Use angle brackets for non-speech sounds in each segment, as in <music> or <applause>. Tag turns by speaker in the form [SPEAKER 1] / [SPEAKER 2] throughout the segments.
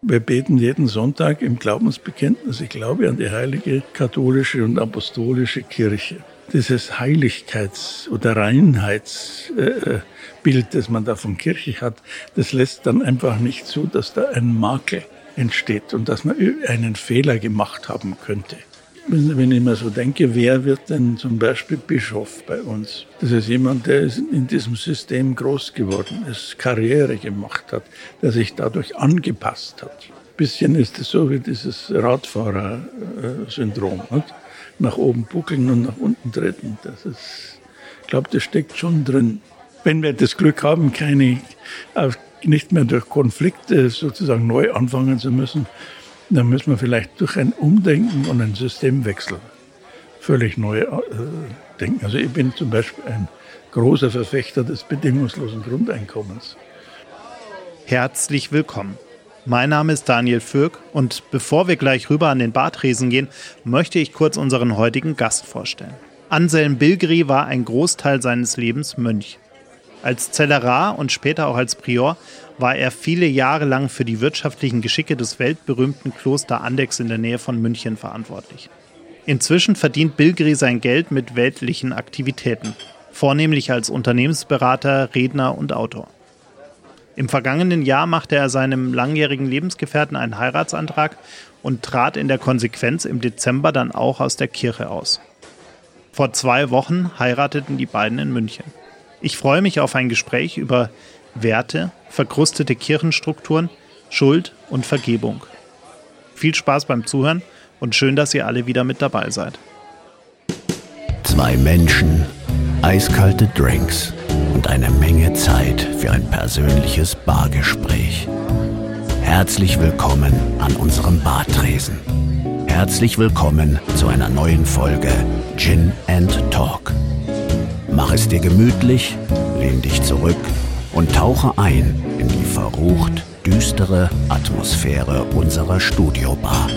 [SPEAKER 1] Wir beten jeden Sonntag im Glaubensbekenntnis, ich glaube an die heilige katholische und apostolische Kirche. Dieses Heiligkeits- oder Reinheitsbild, das man da von Kirche hat, das lässt dann einfach nicht zu, dass da ein Makel entsteht und dass man einen Fehler gemacht haben könnte. Wenn ich mir so denke, wer wird denn zum Beispiel Bischof bei uns? Das ist jemand, der in diesem System groß geworden ist, Karriere gemacht hat, der sich dadurch angepasst hat. Ein bisschen ist es so wie dieses Radfahrer-Syndrom. Nach oben buckeln und nach unten treten. Das ist, ich glaube, das steckt schon drin. Wenn wir das Glück haben, keine, nicht mehr durch Konflikte sozusagen neu anfangen zu müssen, dann müssen wir vielleicht durch ein Umdenken und einen Systemwechsel völlig neu äh, denken. Also ich bin zum Beispiel ein großer Verfechter des bedingungslosen Grundeinkommens.
[SPEAKER 2] Herzlich willkommen. Mein Name ist Daniel Fürk und bevor wir gleich rüber an den Badresen gehen, möchte ich kurz unseren heutigen Gast vorstellen. Anselm Bilgeri war ein Großteil seines Lebens Mönch. Als Zellerar und später auch als Prior war er viele Jahre lang für die wirtschaftlichen Geschicke des weltberühmten Kloster Andex in der Nähe von München verantwortlich. Inzwischen verdient Bilgeri sein Geld mit weltlichen Aktivitäten, vornehmlich als Unternehmensberater, Redner und Autor. Im vergangenen Jahr machte er seinem langjährigen Lebensgefährten einen Heiratsantrag und trat in der Konsequenz im Dezember dann auch aus der Kirche aus. Vor zwei Wochen heirateten die beiden in München. Ich freue mich auf ein Gespräch über Werte, verkrustete Kirchenstrukturen, Schuld und Vergebung. Viel Spaß beim Zuhören und schön, dass ihr alle wieder mit dabei seid.
[SPEAKER 3] Zwei Menschen, eiskalte Drinks und eine Menge Zeit für ein persönliches Bargespräch. Herzlich willkommen an unserem Bartresen. Herzlich willkommen zu einer neuen Folge Gin and Talk. Mach es dir gemütlich, lehn dich zurück und tauche ein in die verrucht düstere Atmosphäre unserer Studiobar.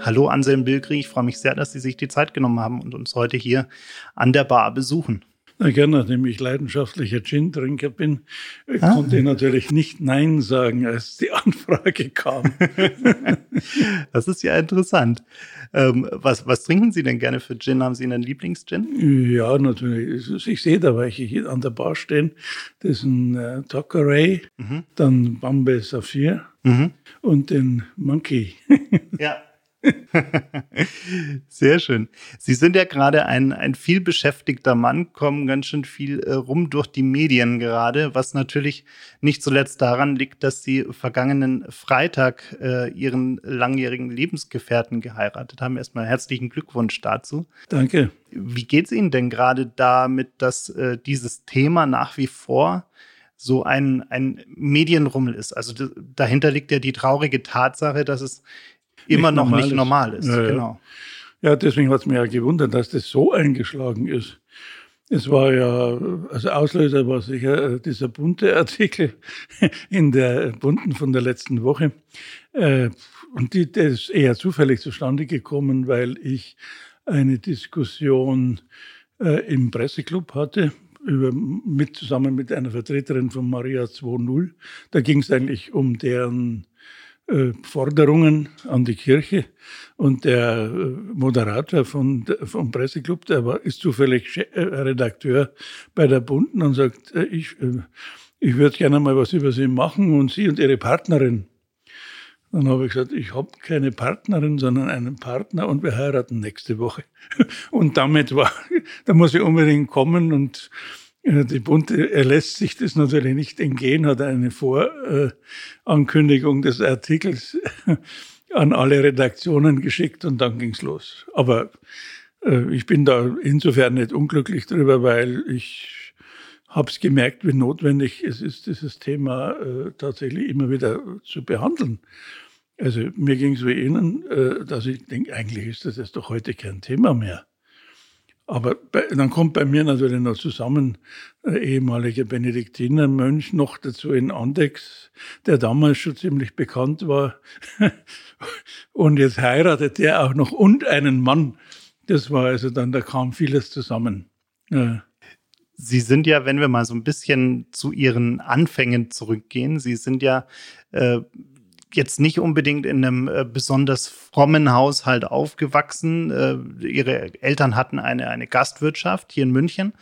[SPEAKER 2] Hallo Anselm Bilgri, ich freue mich sehr, dass Sie sich die Zeit genommen haben und uns heute hier an der Bar besuchen.
[SPEAKER 1] Na gerne, nachdem ich leidenschaftlicher Gin-Trinker bin, ah. konnte ich natürlich nicht Nein sagen, als die <laughs> Anfrage kam.
[SPEAKER 2] das ist ja interessant. Ähm, was, was trinken Sie denn gerne für Gin? Haben Sie einen Lieblings-Gin?
[SPEAKER 1] Ja, natürlich. Ich sehe da welche hier an der Bar stehen. Das ist ein äh, Tokaray, mhm. dann Bombay Saphir mhm. und den Monkey. <laughs>
[SPEAKER 2] ja. <laughs> Sehr schön. Sie sind ja gerade ein, ein viel beschäftigter Mann, kommen ganz schön viel äh, rum durch die Medien gerade, was natürlich nicht zuletzt daran liegt, dass Sie vergangenen Freitag äh, Ihren langjährigen Lebensgefährten geheiratet haben. Erstmal herzlichen Glückwunsch dazu.
[SPEAKER 1] Danke.
[SPEAKER 2] Wie geht es Ihnen denn gerade damit, dass äh, dieses Thema nach wie vor so ein, ein Medienrummel ist. Also dahinter liegt ja die traurige Tatsache, dass es immer noch nicht normal ist. Ja, genau.
[SPEAKER 1] ja deswegen hat es mich ja gewundert, dass das so eingeschlagen ist. Es war ja, also Auslöser war sicher äh, dieser bunte <laughs> Artikel in der bunten von der letzten Woche. Äh, und die, der ist eher zufällig zustande gekommen, weil ich eine Diskussion äh, im Presseclub hatte, über, mit, zusammen mit einer Vertreterin von Maria 2.0. Da ging es eigentlich um deren äh, Forderungen an die Kirche. Und der äh, Moderator von, vom Presseclub, der war, ist zufällig äh, Redakteur bei der Bunden und sagt, ich, ich würde gerne mal was über Sie machen und Sie und Ihre Partnerin. Dann habe ich gesagt, ich habe keine Partnerin, sondern einen Partner und wir heiraten nächste Woche. <laughs> Und damit war, <laughs> da muss ich unbedingt kommen und die Bunte, er lässt sich das natürlich nicht entgehen, hat eine Vorankündigung des Artikels <laughs> an alle Redaktionen geschickt und dann ging's los. Aber äh, ich bin da insofern nicht unglücklich drüber, weil ich habe es gemerkt, wie notwendig es ist, dieses Thema äh, tatsächlich immer wieder zu behandeln. Also mir ging es wie Ihnen, äh, dass ich denke, eigentlich ist das jetzt doch heute kein Thema mehr. Aber bei, dann kommt bei mir natürlich noch zusammen äh, ehemaliger Benediktinermönch noch dazu in Andex, der damals schon ziemlich bekannt war. <laughs> und jetzt heiratet er auch noch und einen Mann. Das war also dann, da kam vieles zusammen.
[SPEAKER 2] Ja. Sie sind ja, wenn wir mal so ein bisschen zu Ihren Anfängen zurückgehen, Sie sind ja äh, jetzt nicht unbedingt in einem äh, besonders frommen Haushalt aufgewachsen. Äh, ihre Eltern hatten eine, eine Gastwirtschaft hier in München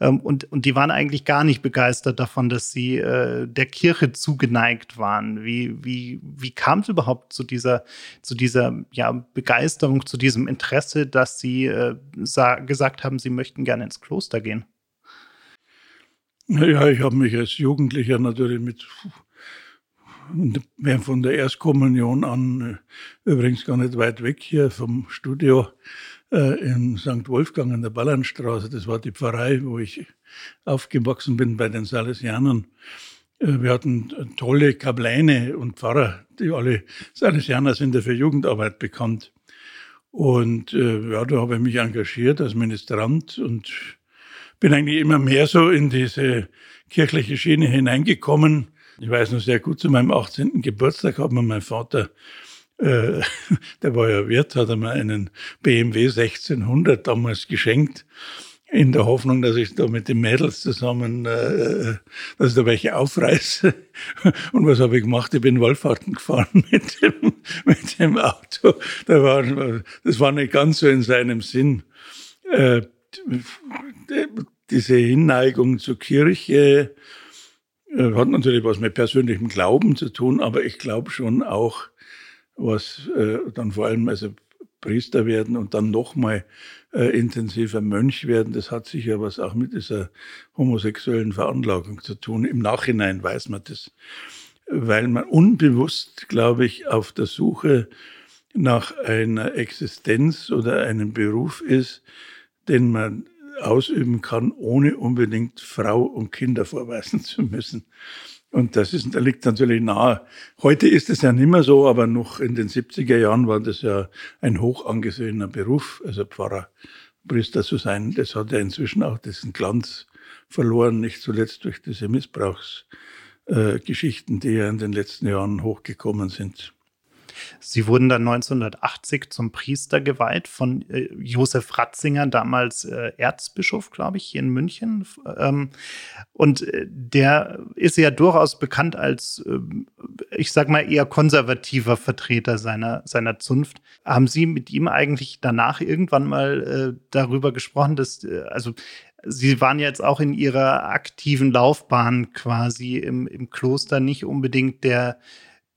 [SPEAKER 2] ähm, und, und die waren eigentlich gar nicht begeistert davon, dass sie äh, der Kirche zugeneigt waren. Wie, wie, wie kam es überhaupt zu dieser, zu dieser ja, Begeisterung, zu diesem Interesse, dass sie gesagt haben, sie möchten gerne ins Kloster gehen?
[SPEAKER 1] Ja, ich habe mich als Jugendlicher natürlich mit von der Erstkommunion an, äh, übrigens gar nicht weit weg hier vom Studio äh, in St. Wolfgang an der Ballernstraße. Das war die Pfarrei, wo ich aufgewachsen bin bei den Salesianern. Äh, wir hatten tolle Kableine und Pfarrer, die alle Salesianer sind ja für Jugendarbeit bekannt. Und äh, ja, da habe ich mich engagiert als Ministrant und bin eigentlich immer mehr so in diese kirchliche Schiene hineingekommen. Ich weiß noch sehr gut, zu meinem 18. Geburtstag hat mir mein Vater, äh, <laughs> der war ja Wirt, hat er mir einen BMW 1600 damals geschenkt in der Hoffnung, dass ich da mit den Mädels zusammen, äh, dass ich da welche aufreiße. <laughs> Und was habe ich gemacht? Ich bin Wallfahrten gefahren <laughs> mit dem, mit dem Auto. Da war, das war nicht ganz so in seinem Sinn. Äh, diese Hinneigung zur Kirche, hat natürlich was mit persönlichem Glauben zu tun, aber ich glaube schon auch, was äh, dann vor allem also Priester werden und dann nochmal äh, intensiver Mönch werden, das hat sicher was auch mit dieser homosexuellen Veranlagung zu tun. Im Nachhinein weiß man das, weil man unbewusst, glaube ich, auf der Suche nach einer Existenz oder einem Beruf ist, den man ausüben kann, ohne unbedingt Frau und Kinder vorweisen zu müssen. Und das ist, da liegt natürlich nahe. Heute ist es ja nicht mehr so, aber noch in den 70er Jahren war das ja ein hoch angesehener Beruf, also Pfarrer, Priester zu sein. Das hat ja inzwischen auch diesen Glanz verloren, nicht zuletzt durch diese Missbrauchsgeschichten, äh, die ja in den letzten Jahren hochgekommen sind.
[SPEAKER 2] Sie wurden dann 1980 zum Priester geweiht von äh, Josef Ratzinger, damals äh, Erzbischof, glaube ich, hier in München. Ähm, und äh, der ist ja durchaus bekannt als, äh, ich sag mal, eher konservativer Vertreter seiner, seiner Zunft. Haben Sie mit ihm eigentlich danach irgendwann mal äh, darüber gesprochen, dass, also Sie waren jetzt auch in Ihrer aktiven Laufbahn quasi im, im Kloster nicht unbedingt der,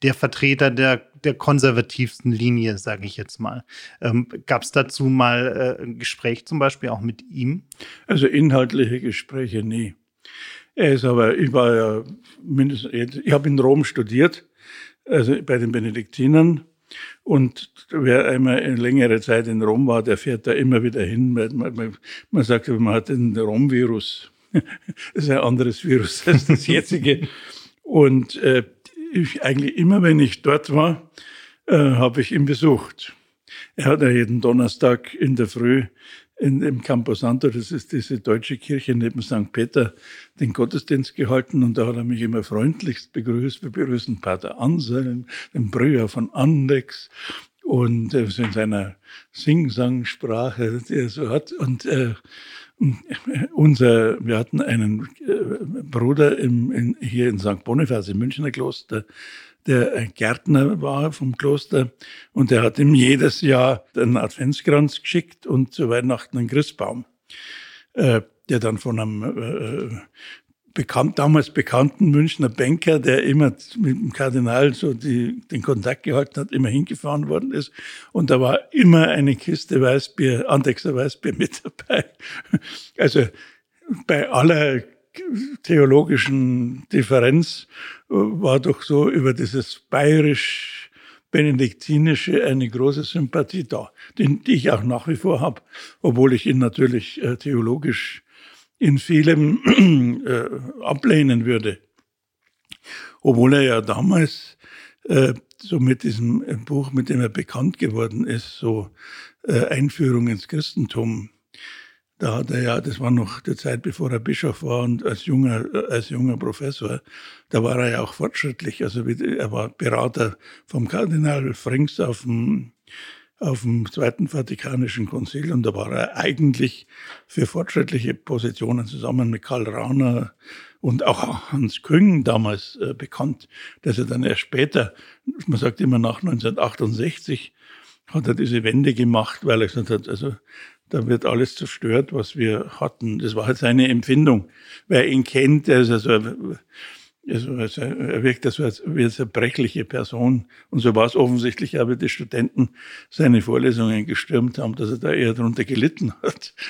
[SPEAKER 2] der Vertreter der, der konservativsten Linie, sage ich jetzt mal. Ähm, Gab es dazu mal äh, ein Gespräch zum Beispiel auch mit ihm?
[SPEAKER 1] Also inhaltliche Gespräche nie. Er ist aber, ich war ja mindestens, ich habe in Rom studiert, also bei den Benediktinern. Und wer einmal eine längere Zeit in Rom war, der fährt da immer wieder hin. Man, man, man sagt, man hat den Rom-Virus. <laughs> Das ist ein anderes Virus als das jetzige. <laughs> Und äh, ich eigentlich immer, wenn ich dort war, äh, habe ich ihn besucht. Er hat ja jeden Donnerstag in der Früh in, im Camposanto, das ist diese deutsche Kirche neben St. Peter, den Gottesdienst gehalten und da hat er mich immer freundlichst begrüßt. Wir begrüßen Pater Anselm, den Brüher von Andex und äh, in seiner Sing-Sang-Sprache, die er so hat. Und äh, unser, wir hatten einen äh, Bruder im, in, hier in St. Bonifaz im Münchner Kloster, der ein Gärtner war vom Kloster und der hat ihm jedes Jahr einen Adventskranz geschickt und zu Weihnachten einen Christbaum, äh, der dann von einem äh, bekannt, damals bekannten Münchner Banker, der immer mit dem Kardinal so die, den Kontakt gehalten hat, immer hingefahren worden ist. Und da war immer eine Kiste Weißbier, Andexer Weißbier mit dabei. <laughs> Also bei aller theologischen Differenz äh, war doch so über dieses bayerisch benediktinische eine große Sympathie da, die, ich auch nach wie vor habe, obwohl ich ihn natürlich äh, theologisch in vielem <clears throat> äh, ablehnen würde. Obwohl er ja damals äh, so mit diesem Buch, mit dem er bekannt geworden ist, so äh, Einführung ins Christentum, da hat er ja, das war noch die Zeit, bevor er Bischof war und als junger, äh, als junger Professor, da war er ja auch fortschrittlich. Also er war Berater vom Kardinal Frings auf dem auf dem Zweiten Vatikanischen Konzil und da war er eigentlich für fortschrittliche Positionen zusammen mit Karl Rauner und auch Hans Küng damals äh, bekannt, dass er dann erst später, man sagt immer nach 1968, hat er diese Wende gemacht, weil er gesagt hat, also da wird alles zerstört, was wir hatten. Das war halt seine Empfindung. Wer ihn kennt, der ist also er wirkt das wie eine zerbrechliche Person. Und so war es offensichtlich wie die Studenten seine Vorlesungen gestürmt haben, dass er da eher darunter gelitten hat. <laughs>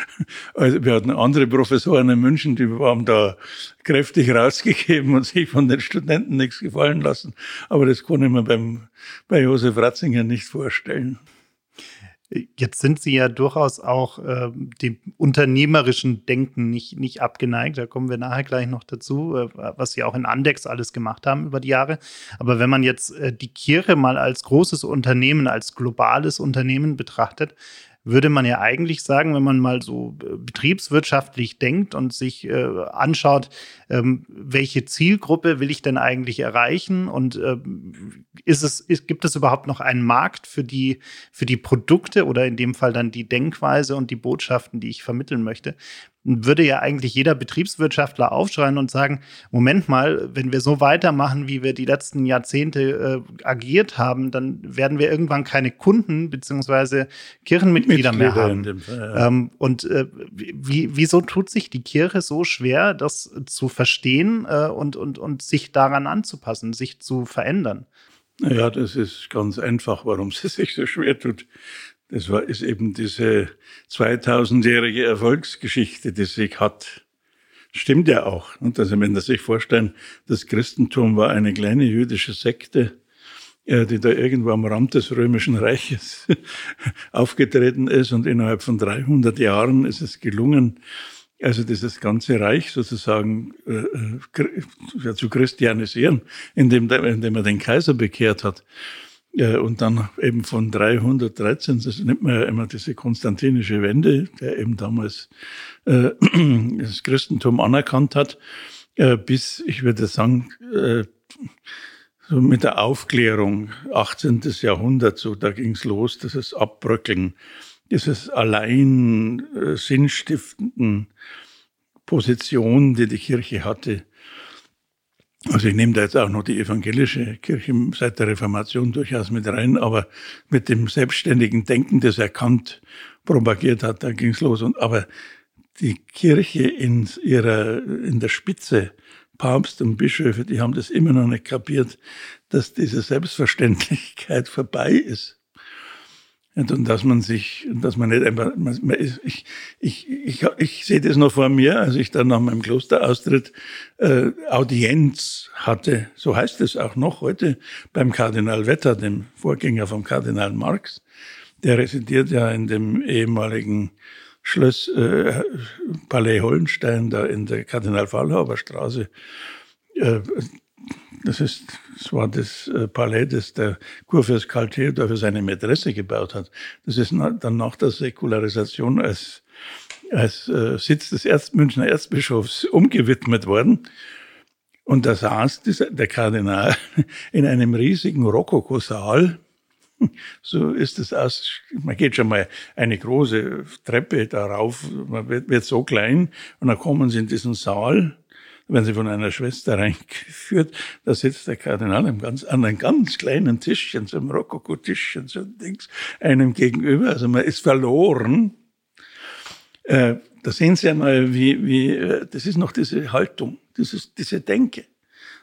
[SPEAKER 1] Also wir hatten andere Professoren in München, die haben da kräftig rausgegeben und sich von den Studenten nichts gefallen lassen. Aber das ich mir beim, bei Josef Ratzinger nicht vorstellen.
[SPEAKER 2] Jetzt sind Sie ja durchaus auch äh, dem unternehmerischen Denken nicht, nicht abgeneigt. Da kommen wir nachher gleich noch dazu, äh, was Sie auch in Andex alles gemacht haben über die Jahre. Aber wenn man jetzt äh, die Kirche mal als großes Unternehmen, als globales Unternehmen betrachtet, würde man ja eigentlich sagen, wenn man mal so äh, betriebswirtschaftlich denkt und sich äh, anschaut, ähm, welche Zielgruppe will ich denn eigentlich erreichen und äh, ist es, ist, gibt es überhaupt noch einen Markt für die, für die Produkte oder in dem Fall dann die Denkweise und die Botschaften, die ich vermitteln möchte? Würde ja eigentlich jeder Betriebswirtschaftler aufschreien und sagen, Moment mal, wenn wir so weitermachen, wie wir die letzten Jahrzehnte äh, agiert haben, dann werden wir irgendwann keine Kunden beziehungsweise Kirchenmitglieder mehr haben. Fall, ja. ähm, und äh, wie, wieso tut sich die Kirche so schwer, das zu verstehen äh, und, und, und sich daran anzupassen, sich zu verändern?
[SPEAKER 1] Ja, das ist ganz einfach, warum sie <laughs> sich so schwer tut. Das war, ist eben diese 2000-jährige Erfolgsgeschichte, die sich hat. Stimmt ja auch. Und also wenn Sie sich vorstellen, das Christentum war eine kleine jüdische Sekte, die da irgendwo am Rand des Römischen Reiches <laughs> aufgetreten ist und innerhalb von 300 Jahren ist es gelungen, also dieses ganze Reich sozusagen äh, äh zu christianisieren, indem, indem er den Kaiser bekehrt hat. Ja, und dann eben von 313, das nimmt man ja immer diese konstantinische Wende, der eben damals äh, <clears throat> das Christentum anerkannt hat, äh, bis, ich würde sagen, äh, so mit der Aufklärung, 18. Jahrhundert, so da ging's los, dieses Abbröckeln, dieses allein äh, sinnstiftenden Position, die die Kirche hatte, also ich nehme da jetzt auch noch die evangelische Kirche seit der Reformation durchaus mit rein, aber mit dem selbstständigen Denken, das er Kant propagiert hat, da ging's los. Und aber die Kirche in ihrer in der Spitze, Papst und Bischöfe, die haben das immer noch nicht kapiert, dass diese Selbstverständlichkeit vorbei ist. Und dass man sich, dass man nicht einfach, ich, ich, ich, ich sehe das noch vor mir, als ich dann nach meinem Klosteraustritt äh, Audienz hatte, so heißt es auch noch heute, beim Kardinal Wetter, dem Vorgänger vom Kardinal Marx. Der residiert ja in dem ehemaligen Schloss äh, Palais Hollenstein, da in der Kardinal-Fallhaber Straße. Äh, das, ist, das war das äh, Palais, das der Kurfürst Karl Theodor für seine Mätresse gebaut hat. Das ist dann nach der Säkularisation als, als äh, Sitz des Erst Münchner Erzbischofs umgewidmet worden. Und da saß dieser, der Kardinal <laughs> in einem riesigen Rokokosaal. <laughs> So ist es aus. Man geht schon mal eine große Treppe darauf, man wird, wird so klein und dann kommen sie in diesen Saal werden sie von einer Schwester reingeführt. Da sitzt der Kardinal an, ganz, an einem ganz kleinen Tischchen, so einem Rokoko-Tischchen, so ein Dings, einem gegenüber. Also man ist verloren. Äh, da sehen Sie einmal, wie, wie, äh, das ist noch diese Haltung, dieses, diese Denke.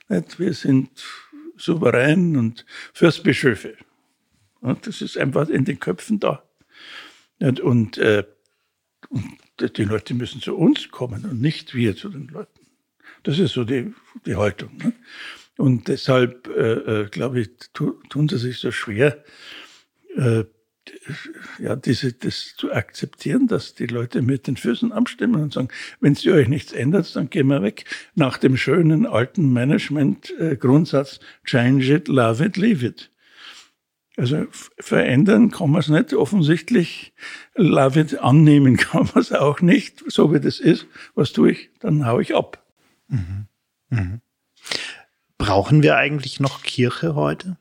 [SPEAKER 1] Nicht? Wir sind souverän und Fürstbischöfe. Und das ist einfach in den Köpfen da. Und, äh, und die Leute müssen zu uns kommen und nicht wir zu den Leuten. Das ist so die, die Haltung. Ne? Und deshalb, äh, äh, glaube ich, tu, tun sie sich so schwer, äh, ja, diese, das zu akzeptieren, dass die Leute mit den Füßen abstimmen und sagen, wenn sie euch nichts ändert, dann gehen wir weg. Nach dem schönen alten Management-Grundsatz, change it, love it, leave it. Also verändern kann man es nicht, offensichtlich. Love it annehmen <laughs> kann man es auch nicht, so wie das ist. Was tue ich? Dann hau ich ab. Mhm.
[SPEAKER 2] Mhm. Brauchen wir eigentlich noch Kirche heute?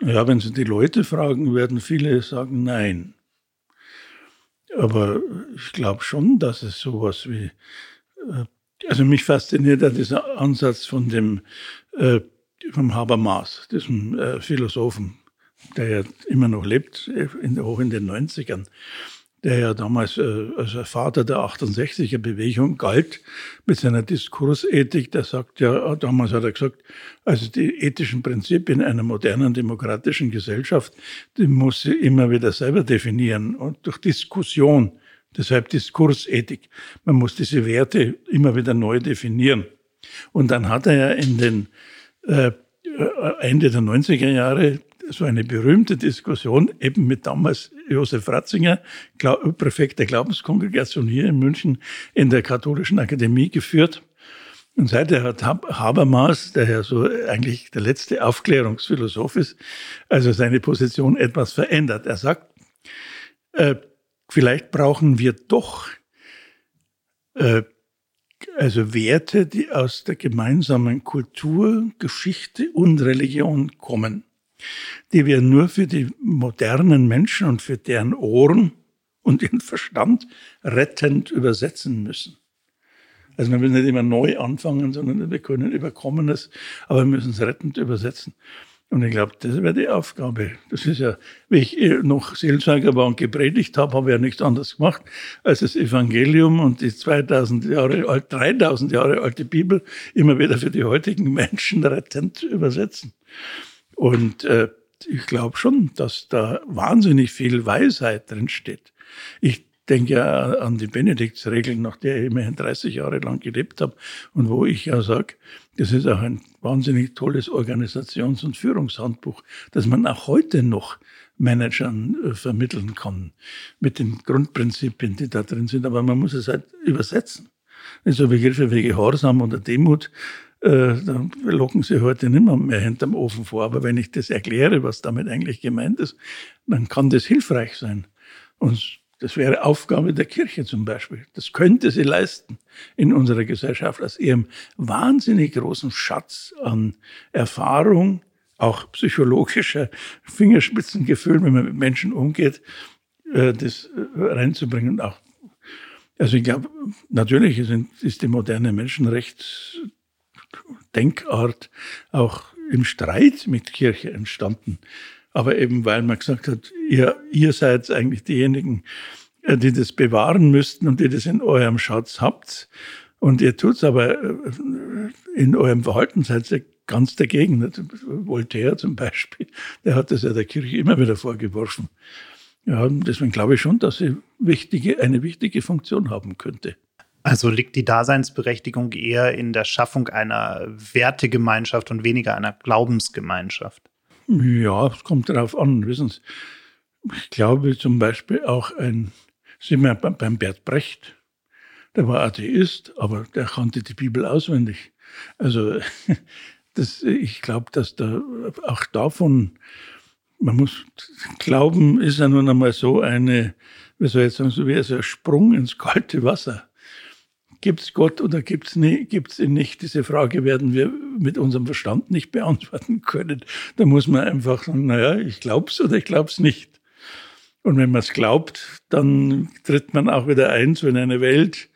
[SPEAKER 1] Ja, wenn Sie die Leute fragen, werden viele sagen Nein. Aber ich glaube schon, dass es sowas wie, äh, also mich fasziniert ja dieser Ansatz von dem, äh, vom Habermas, diesem äh, Philosophen, der ja immer noch lebt, auch in den 90ern der ja damals äh, als Vater der 68er Bewegung galt mit seiner Diskursethik. Der sagt ja, damals hat er gesagt, also die ethischen Prinzipien einer modernen demokratischen Gesellschaft, die muss sie immer wieder selber definieren und durch Diskussion. Deshalb Diskursethik. Man muss diese Werte immer wieder neu definieren. Und dann hat er ja in den äh, Ende der 90er Jahre so eine berühmte Diskussion eben mit damals Josef Ratzinger, Präfekt der Glaubenskongregation hier in München in der Katholischen Akademie geführt. Und seither hat Habermas, der ja so eigentlich der letzte Aufklärungsphilosoph ist, also seine Position etwas verändert. Er sagt, äh, vielleicht brauchen wir doch äh, also Werte, die aus der gemeinsamen Kultur, Geschichte und Religion kommen die wir nur für die modernen Menschen und für deren Ohren und ihren Verstand rettend übersetzen müssen. Also wir müssen nicht immer neu anfangen, sondern wir können Überkommenes, aber wir müssen es rettend übersetzen. Und ich glaube, das wäre die Aufgabe. Das ist ja, wie ich noch Seelsorger war und gepredigt habe, habe ich ja nichts anderes gemacht, als das Evangelium und die 2000 Jahre alt, 3000 Jahre alte Bibel immer wieder für die heutigen Menschen rettend übersetzen. Und äh, ich glaube schon, dass da wahnsinnig viel Weisheit drin steht. Ich denke ja an die Benediktsregeln, nach der ich immerhin 30 Jahre lang gelebt habe und wo ich ja sage, das ist auch ein wahnsinnig tolles Organisations- und Führungshandbuch, das man auch heute noch Managern äh, vermitteln kann mit den Grundprinzipien, die da drin sind. Aber man muss es halt übersetzen. So Begriffe wie Gehorsam oder Demut, äh, da locken sie heute nicht mehr, hinterm Ofen vor. Aber wenn ich das erkläre, was damit eigentlich gemeint ist, dann kann das hilfreich sein. Und das wäre Aufgabe der Kirche zum Beispiel. Das könnte sie leisten in unserer Gesellschaft aus ihrem wahnsinnig großen Schatz an Erfahrung, auch psychologischer Fingerspitzengefühl, wenn man mit Menschen umgeht, äh, das äh, reinzubringen. Auch also ich glaube, natürlich ist die moderne Menschenrechts Denkart auch im Streit mit Kirche entstanden. Aber eben weil man gesagt hat, ihr, ihr seid eigentlich diejenigen, äh, die das bewahren müssten und die das in eurem Schatz habt. Und ihr tut's aber äh, in eurem Verhalten seid ihr ganz dagegen. Voltaire zum Beispiel, der hat das ja der Kirche immer wieder vorgeworfen. Ja, deswegen glaube ich schon, dass sie wichtige, eine wichtige Funktion haben könnte.
[SPEAKER 2] Also liegt die Daseinsberechtigung eher in der Schaffung einer Wertegemeinschaft und weniger einer Glaubensgemeinschaft?
[SPEAKER 1] Ja, es kommt darauf an, wissen Sie. Ich glaube zum Beispiel auch ein, sind wir beim Bert Brecht, der war Atheist, aber der kannte die Bibel auswendig. Also <laughs> das, ich glaube, dass da auch davon, man muss glauben, ist ja nun einmal so eine, wie soll ich sagen, so wie ein Sprung ins kalte Wasser. Gibt es Gott oder gibt es gibt's ihn nicht? Diese Frage werden wir mit unserem Verstand nicht beantworten können. Da muss man einfach sagen, naja, ich glaube es oder ich glaube es nicht. Und wenn man es glaubt, dann tritt man auch wieder ein so in eine Welt,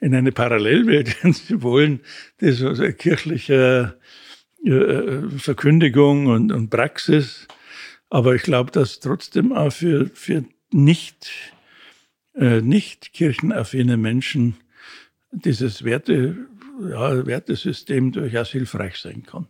[SPEAKER 1] in eine Parallelwelt, <laughs> wenn Sie wollen, die so, so kirchliche äh, Verkündigung und, und Praxis. Aber ich glaube, dass trotzdem auch für, für nicht, äh, nicht kirchenaffine Menschen dieses Werte, ja, Wertesystem durchaus hilfreich sein kann.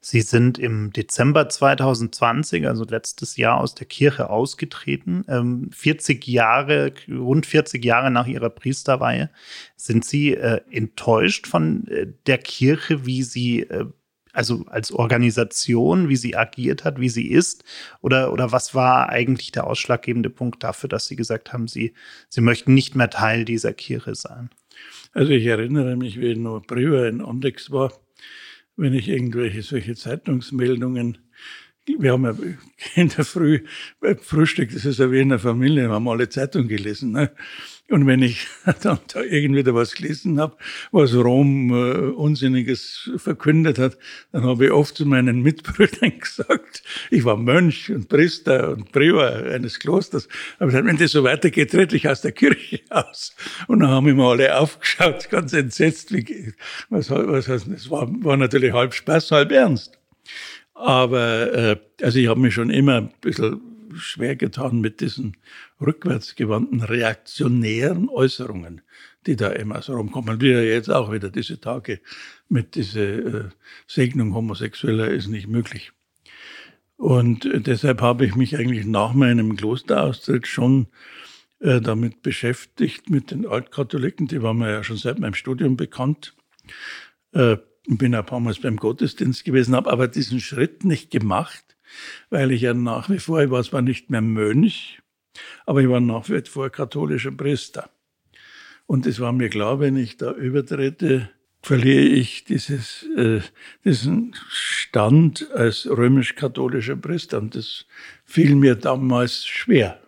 [SPEAKER 2] Sie sind im Dezember 2020, also letztes Jahr, aus der Kirche ausgetreten. 40 ähm, Jahre, rund 40 Jahre nach Ihrer Priesterweihe. Sind Sie äh, enttäuscht von äh, der Kirche, wie sie, äh, also als Organisation, wie sie agiert hat, wie sie ist? Oder, oder was war eigentlich der ausschlaggebende Punkt dafür, dass Sie gesagt haben, Sie, Sie möchten nicht mehr Teil dieser Kirche sein?
[SPEAKER 1] Also ich erinnere mich, wie ich noch früher in Ondex war, wenn ich irgendwelche solche Zeitungsmeldungen wir haben ja in der Früh Frühstück, das ist ja wie in der Familie, wir haben alle Zeitung gelesen. Ne? Und wenn ich <laughs> dann da irgendwie da was gelesen habe, was Rom äh, Unsinniges verkündet hat, dann habe ich oft zu meinen Mitbrüdern <laughs> gesagt, ich war Mönch und Priester und Prior eines Klosters. Aber gesagt, wenn das so weitergeht, trete ich aus der Kirche <laughs> aus. Und dann haben immer alle aufgeschaut, ganz entsetzt. Wie, was, was heißt das? war, war natürlich halb Spaß, halb Ernst. Aber äh, also ich habe mich schon immer ein bisschen schwer getan mit diesen rückwärtsgewandten reaktionären Äußerungen, die da immer so rumkommen. Wie ja jetzt auch wieder diese Tage mit dieser äh, Segnung Homosexueller ist nicht möglich. Und äh, deshalb habe ich mich eigentlich nach meinem Klosteraustritt schon äh, damit beschäftigt, mit den Altkatholiken, die waren mir ja schon seit meinem Studium bekannt. Äh, bin ein paar Mal beim Gottesdienst gewesen, habe aber diesen Schritt nicht gemacht, weil ich ja nach wie vor, ich war zwar nicht mehr Mönch, aber ich war nach wie vor katholischer Priester. Und es war mir klar, wenn ich da übertrete, verliere ich dieses, äh, diesen Stand als römisch-katholischer Priester. Und das fiel mir damals schwer.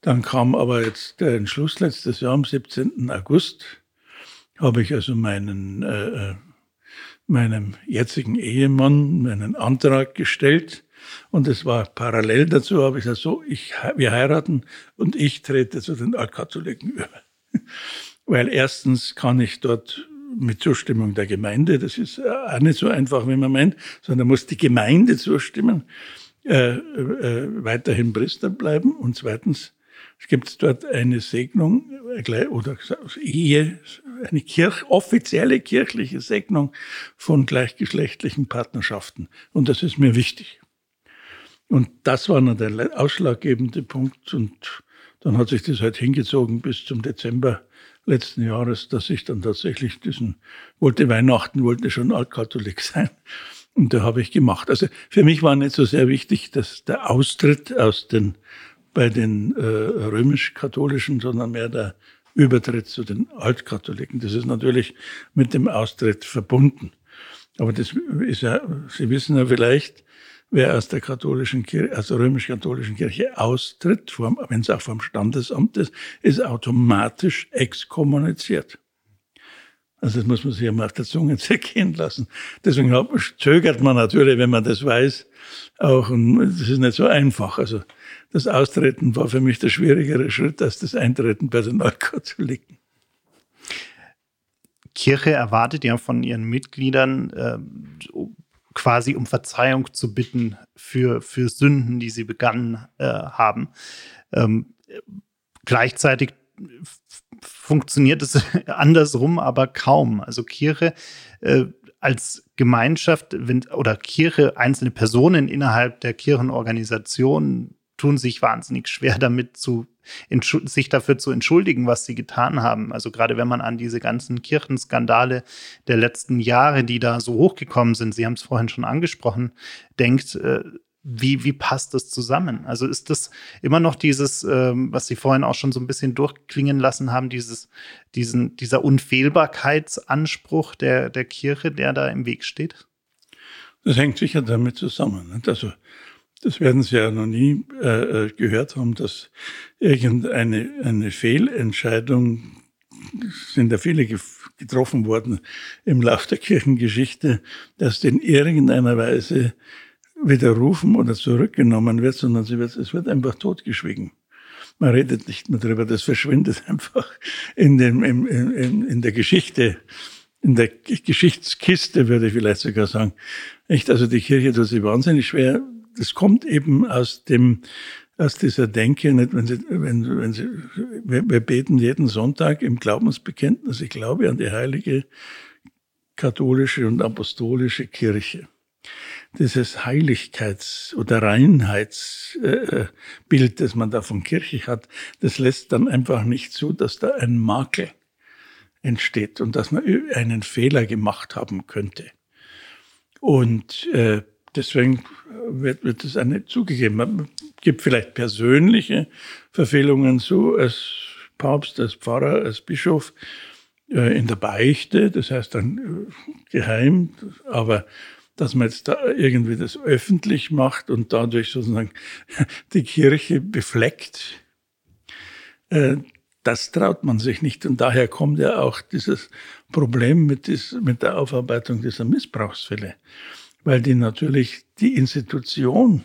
[SPEAKER 1] Dann kam aber jetzt der Entschluss letztes Jahr am 17. August, habe ich also meinen äh, äh meinem jetzigen Ehemann meinen Antrag gestellt. Und es war parallel dazu, habe ich gesagt, so, ich, wir heiraten und ich trete zu den Altkatholiken über. <laughs> Weil erstens kann ich dort mit Zustimmung der Gemeinde, das ist auch nicht so einfach, wie man meint, sondern muss die Gemeinde zustimmen, äh, äh, weiterhin Priester bleiben. Und zweitens es gibt dort eine Segnung oder Ehe, eine Kirch, offizielle kirchliche Segnung von gleichgeschlechtlichen Partnerschaften. Und das ist mir wichtig. Und das war dann der ausschlaggebende Punkt. Und dann hat sich das halt hingezogen bis zum Dezember letzten Jahres, dass ich dann tatsächlich diesen, wollte Weihnachten, wollte schon Altkatholik <laughs> sein. Und da habe ich gemacht. Also für mich war nicht so sehr wichtig, dass der Austritt aus den bei den äh, römisch-katholischen, sondern mehr der Übertritt zu den Altkatholiken. Das ist natürlich mit dem Austritt verbunden. Aber das ist ja, Sie wissen ja vielleicht, wer aus der katholischen Kirche, aus der römisch-katholischen Kirche austritt, wenn es auch vom Standesamt ist, ist automatisch exkommuniziert. Also das muss man sich ja mal auf der Zunge <laughs> zergehen lassen. Deswegen zögert man natürlich, wenn man das weiß, auch. Und das ist nicht so einfach. Also das Austreten war für mich der schwierigere Schritt als das Eintreten bei den Neukatholiken.
[SPEAKER 2] Kirche erwartet ja von ihren Mitgliedern äh, quasi um Verzeihung zu bitten für, für Sünden, die sie begangen äh, haben. Ähm, gleichzeitig funktioniert es <laughs> andersrum aber kaum. Also Kirche äh, als Gemeinschaft wenn, oder Kirche, einzelne Personen innerhalb der Kirchenorganisation tun sich wahnsinnig schwer damit zu sich dafür zu entschuldigen, was sie getan haben. Also gerade wenn man an diese ganzen Kirchenskandale der letzten Jahre, die da so hochgekommen sind, Sie haben es vorhin schon angesprochen, denkt, äh, wie, wie passt das zusammen? Also ist das immer noch dieses, ähm, was Sie vorhin auch schon so ein bisschen durchklingen lassen haben, dieses, diesen, dieser Unfehlbarkeitsanspruch der, der Kirche, der da im Weg steht?
[SPEAKER 1] Das hängt sicher damit zusammen. Also das werden Sie ja noch nie äh, äh gehört haben, dass irgendeine eine Fehlentscheidung sind ja viele getroffen worden im Lauf der Kirchengeschichte, dass in irgendeiner Weise widerrufen oder zurückgenommen wird, sondern sie wird, es wird einfach totgeschwiegen. Man redet nicht mehr darüber, das verschwindet <laughs> einfach in, dem, in, in, in der Geschichte, in der Geschichtskiste, würde ich vielleicht sogar sagen. Echt, also die Kirche tut sich wahnsinnig schwer. Das kommt eben aus dem, aus dieser Denke, nicht, wenn sie, wenn, wenn sie, wir, wir beten jeden Sonntag im Glaubensbekenntnis, ich glaube an die heilige katholische und apostolische Kirche dieses Heiligkeits- oder Reinheitsbild, das man da von Kirche hat, das lässt dann einfach nicht zu, dass da ein Makel entsteht und dass man einen Fehler gemacht haben könnte. Und äh, deswegen wird, wird es eine zugegeben. Man gibt vielleicht persönliche Verfehlungen zu als Papst, als Pfarrer, als Bischof äh, in der Beichte, das heißt dann äh, geheim, aber dass man jetzt da irgendwie das öffentlich macht und dadurch sozusagen <laughs> die Kirche befleckt. Äh, das traut man sich nicht. Und daher kommt ja auch dieses Problem mit der Aufarbeitung dieser Missbrauchsfälle. Weil die natürlich die Institution,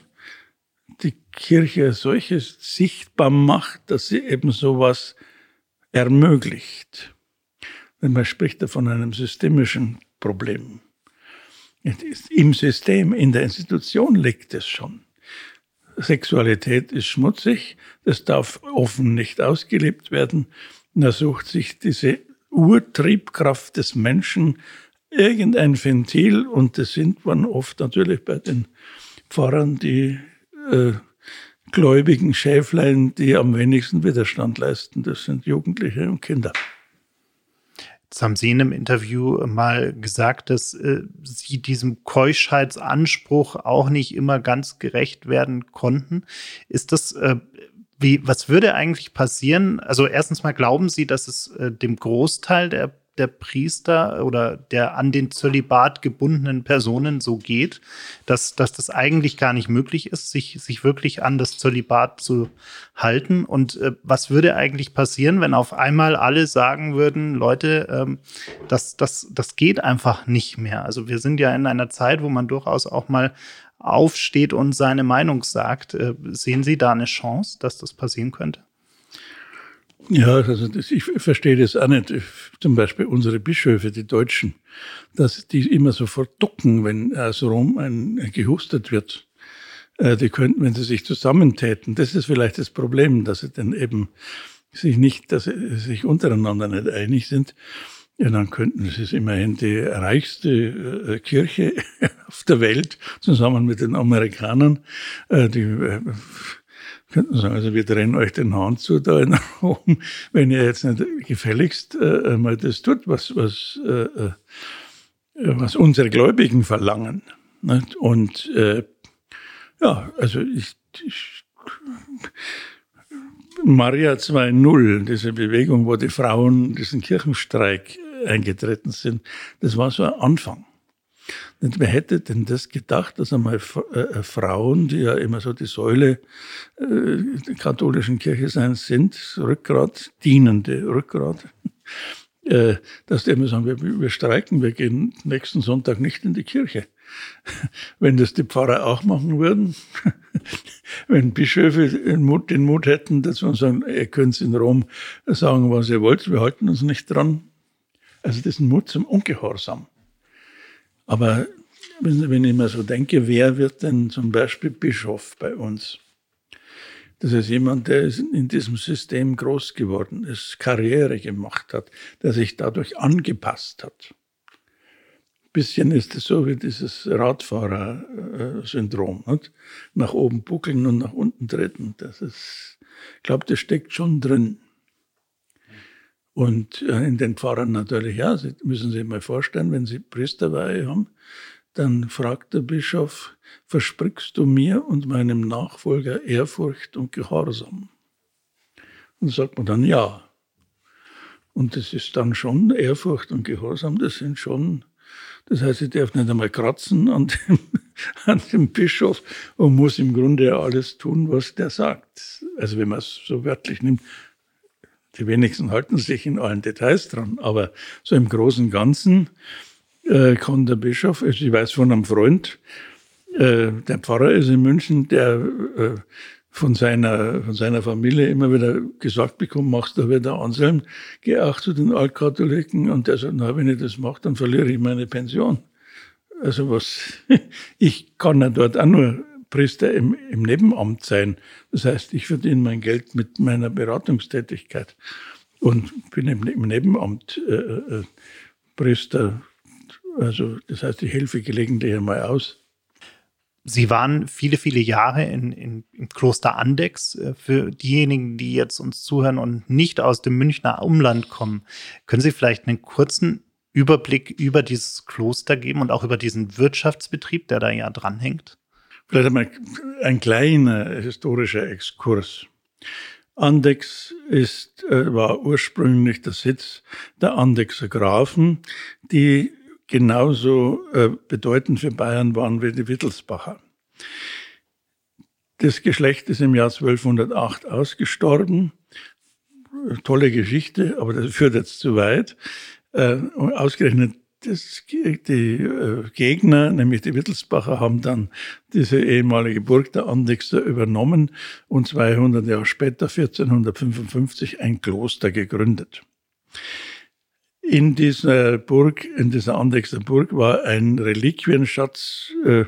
[SPEAKER 1] die Kirche solches sichtbar macht, dass sie eben sowas ermöglicht. Denn man spricht da von einem systemischen Problem. Im System, in der Institution liegt es schon. Sexualität ist schmutzig, das darf offen nicht ausgelebt werden. Er sucht sich diese Urtriebkraft des Menschen irgendein Ventil und das sind man oft natürlich bei den Pfarrern die äh, gläubigen Schäflein, die am wenigsten Widerstand leisten. Das sind Jugendliche und Kinder.
[SPEAKER 2] Jetzt haben Sie in einem Interview mal gesagt, dass äh, Sie diesem Keuschheitsanspruch auch nicht immer ganz gerecht werden konnten. Ist das, äh, wie, was würde eigentlich passieren? Also erstens mal glauben Sie, dass es äh, dem Großteil der der Priester oder der an den Zölibat gebundenen Personen so geht, dass, dass das eigentlich gar nicht möglich ist, sich, sich wirklich an das Zölibat zu halten. Und äh, was würde eigentlich passieren, wenn auf einmal alle sagen würden, Leute, ähm, das, das, das geht einfach nicht mehr. Also wir sind ja in einer Zeit, wo man durchaus auch mal aufsteht und seine Meinung sagt. Äh, sehen Sie da eine Chance, dass das passieren könnte?
[SPEAKER 1] Ja, also das, ich verstehe das auch nicht. Zum Beispiel unsere Bischöfe, die Deutschen, dass die immer sofort ducken, wenn aus Rom ein, ein gehustet wird. Äh, die könnten, wenn sie sich zusammentäten, das ist vielleicht das Problem, dass sie dann eben sich nicht, dass sie sich untereinander nicht einig sind. Ja, dann könnten sie es immerhin die reichste äh, Kirche <laughs> auf der Welt zusammen mit den Amerikanern, äh, die äh, könnten sagen, also wir drehen euch den Hahn zu da in <laughs> Rom, wenn ihr jetzt nicht gefälligst äh, mal das tut, was, was, äh, äh, was unsere Gläubigen verlangen. Nicht? Und äh, ja, also ich, ich Maria 2.0, diese Bewegung, wo die Frauen diesen Kirchenstreik eingetreten sind, das war so ein Anfang. Und wer hätte denn das gedacht, dass einmal äh, äh, Frauen, die ja immer so die Säule äh, der katholischen Kirche sein sind, Rückgrat, dienende Rückgrat, <laughs> dass die immer sagen, wir, wir streiken, wir gehen nächsten Sonntag nicht in die Kirche. <laughs> Wenn das die Pfarrer auch machen würden, <laughs> wenn Bischöfe den Mut, den Mut hätten, dazu und sagen, ihr könnt in Rom sagen, was ihr wollt, wir halten uns nicht dran. Also das ist ein Mut zum Ungehorsam. Aber wenn ich mir so denke, wer wird denn zum Beispiel Bischof bei uns? Das ist jemand, der in diesem System groß geworden ist, Karriere gemacht hat, der sich dadurch angepasst hat. Ein bisschen ist es so wie dieses Radfahrer-Syndrom. Nach oben buckeln und nach unten treten. Das ist, ich glaube, das steckt schon drin. Und äh, in den Pfarrern natürlich, ja, Sie müssen sich mal vorstellen, wenn Sie Priesterweihe haben, dann fragt der Bischof, versprichst du mir und meinem Nachfolger Ehrfurcht und Gehorsam? Und sagt man dann ja. Und das ist dann schon Ehrfurcht und Gehorsam, das sind schon, das heißt, ich darf nicht einmal kratzen an dem, <laughs> an dem Bischof und muss im Grunde alles tun, was der sagt. Also wenn man es so wörtlich nimmt, die wenigsten halten sich in allen Details dran, aber so im Großen und Ganzen äh, kann der Bischof, also ich weiß von einem Freund, äh, der Pfarrer ist in München, der äh, von seiner, von seiner Familie immer wieder gesagt bekommt, machst du wieder Anselm, geh auch zu den Altkatholiken und der sagt, na, wenn ich das mache, dann verliere ich meine Pension. Also was, <laughs> ich kann ja dort auch nur Priester im, im Nebenamt sein. Das heißt, ich verdiene mein Geld mit meiner Beratungstätigkeit und bin im, im Nebenamt äh, äh, Priester. Also das heißt, ich helfe gelegentlich einmal aus.
[SPEAKER 2] Sie waren viele, viele Jahre in, in, im Kloster Andex. Äh, für diejenigen, die jetzt uns zuhören und nicht aus dem Münchner Umland kommen, können Sie vielleicht einen kurzen Überblick über dieses Kloster geben und auch über diesen Wirtschaftsbetrieb, der da ja dranhängt?
[SPEAKER 1] Vielleicht einmal ein kleiner historischer Exkurs. Andex ist, äh, war ursprünglich der Sitz der Andexer Grafen, die genauso äh, bedeutend für Bayern waren wie die Wittelsbacher. Das Geschlecht ist im Jahr 1208 ausgestorben. Tolle Geschichte, aber das führt jetzt zu weit. Äh, ausgerechnet das, die äh, Gegner, nämlich die Wittelsbacher, haben dann diese ehemalige Burg der Andexer übernommen und 200 Jahre später, 1455, ein Kloster gegründet. In dieser Burg, in dieser Andexer Burg war ein Reliquienschatz, äh,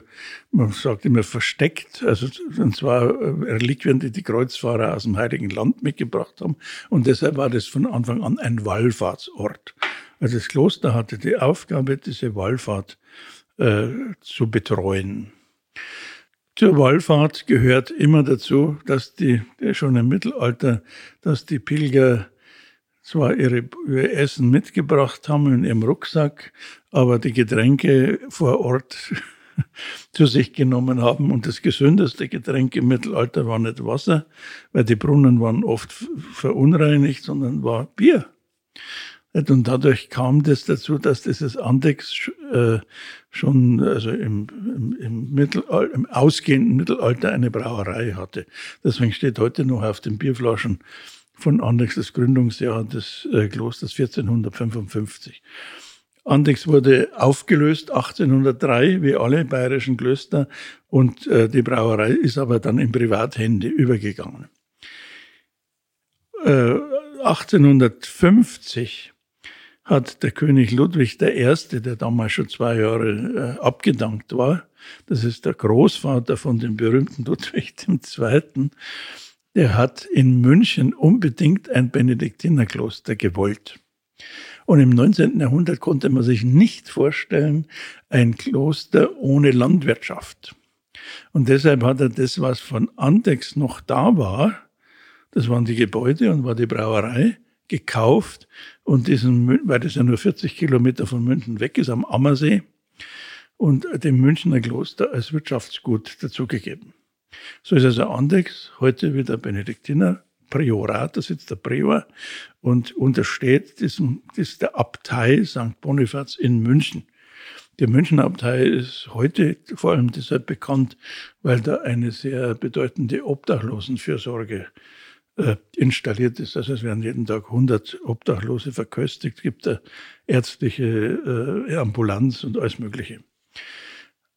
[SPEAKER 1] man sagt immer versteckt, also und zwar äh, Reliquien, die die Kreuzfahrer aus dem Heiligen Land mitgebracht haben. Und deshalb war das von Anfang an ein Wallfahrtsort. Also das Kloster hatte die Aufgabe, diese Wallfahrt äh, zu betreuen. Zur Wallfahrt gehört immer dazu, dass die, schon im Mittelalter, dass die Pilger zwar ihre, ihr Essen mitgebracht haben in ihrem Rucksack, aber die Getränke vor Ort <laughs> zu sich genommen haben. Und das gesündeste Getränk im Mittelalter war nicht Wasser, weil die Brunnen waren oft verunreinigt, sondern war Bier. Und dadurch kam das dazu, dass dieses Andex äh, schon also im, im, im, Mittelalter, im ausgehenden Mittelalter eine Brauerei hatte. Deswegen steht heute noch auf den Bierflaschen von Andex das Gründungsjahr des äh, Klosters 1455. Andex wurde aufgelöst 1803, wie alle bayerischen Klöster, und äh, die Brauerei ist aber dann in Privathände übergegangen. Äh, 1850 hat der König Ludwig I., der damals schon zwei Jahre äh, abgedankt war, das ist der Großvater von dem berühmten Ludwig II., der hat in München unbedingt ein Benediktinerkloster gewollt. Und im 19. Jahrhundert konnte man sich nicht vorstellen, ein Kloster ohne Landwirtschaft. Und deshalb hat er das, was von Andex noch da war, das waren die Gebäude und war die Brauerei, gekauft und diesen, weil das ja nur 40 Kilometer von München weg ist, am Ammersee, und dem Münchner Kloster als Wirtschaftsgut dazugegeben. So ist also Andex heute wieder Benediktiner Priorat, da sitzt der Prior und untersteht diesem, das der Abtei St. Bonifaz in München. Die Münchner Abtei ist heute vor allem deshalb bekannt, weil da eine sehr bedeutende Obdachlosenfürsorge äh, installiert ist. Also es werden jeden Tag 100 Obdachlose verköstigt, gibt da ärztliche äh, Ambulanz und alles Mögliche.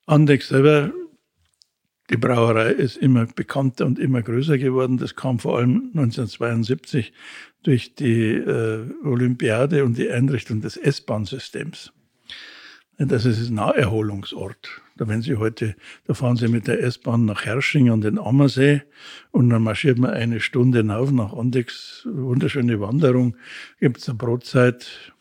[SPEAKER 1] Andex selber, die Brauerei ist immer bekannter und immer größer geworden. Das kam vor allem 1972 durch die äh, Olympiade und die Einrichtung des S-Bahn-Systems. Das ist ein Naherholungsort. Da, wenn Sie heute, da fahren Sie mit der S-Bahn nach Hersching an den Ammersee und dann marschiert man eine Stunde rauf nach Andex. Wunderschöne Wanderung. Gibt es eine Brotzeit.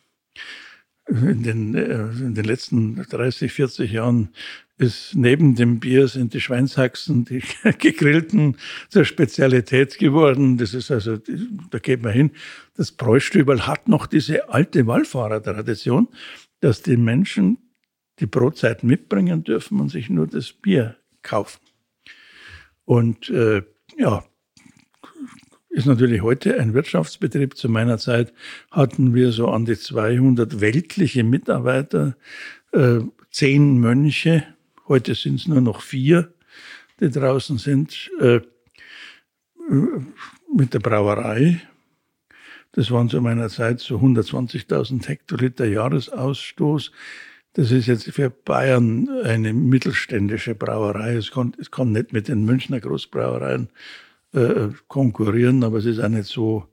[SPEAKER 1] In den, äh, in den letzten 30, 40 Jahren ist neben dem Bier sind die Schweinshaxen, die <laughs> gegrillten, zur Spezialität geworden. Das ist also, da geht man hin. Das Bräustübel hat noch diese alte Wallfahrertradition, dass die Menschen die Brotzeit mitbringen dürfen und sich nur das Bier kaufen. Und äh, ja, ist natürlich heute ein Wirtschaftsbetrieb. Zu meiner Zeit hatten wir so an die 200 weltliche Mitarbeiter, äh, zehn Mönche. Heute sind es nur noch vier, die draußen sind, äh, mit der Brauerei. Das waren zu meiner Zeit so 120.000 Hektoliter Jahresausstoß. Das ist jetzt für Bayern eine mittelständische Brauerei. Es kann, es kann nicht mit den Münchner Großbrauereien äh, konkurrieren, aber es ist auch nicht so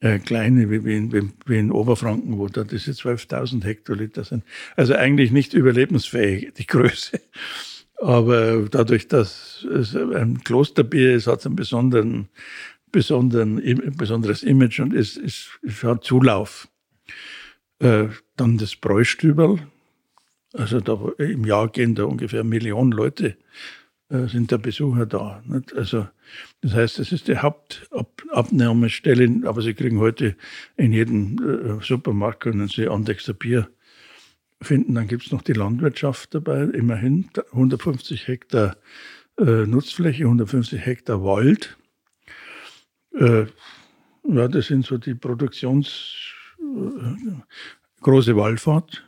[SPEAKER 1] äh, kleine wie, wie, in, wie in Oberfranken, wo da diese 12.000 Hektoliter sind. Also eigentlich nicht überlebensfähig, die Größe. Aber dadurch, dass es ein Klosterbier ist, hat es einen besonderen, besonderen, besonderes Image und ist, ist, ist hat Zulauf. Äh, dann das Bräustüberl, also da, im Jahr gehen da ungefähr eine Million Leute, äh, sind da Besucher da. Nicht? Also das heißt, das ist die Hauptabnahmestelle, aber Sie kriegen heute in jedem äh, Supermarkt können Sie Andexer Bier finden. Dann gibt es noch die Landwirtschaft dabei, immerhin 150 Hektar äh, Nutzfläche, 150 Hektar Wald. Äh, ja, das sind so die Produktions... Äh, große Wallfahrt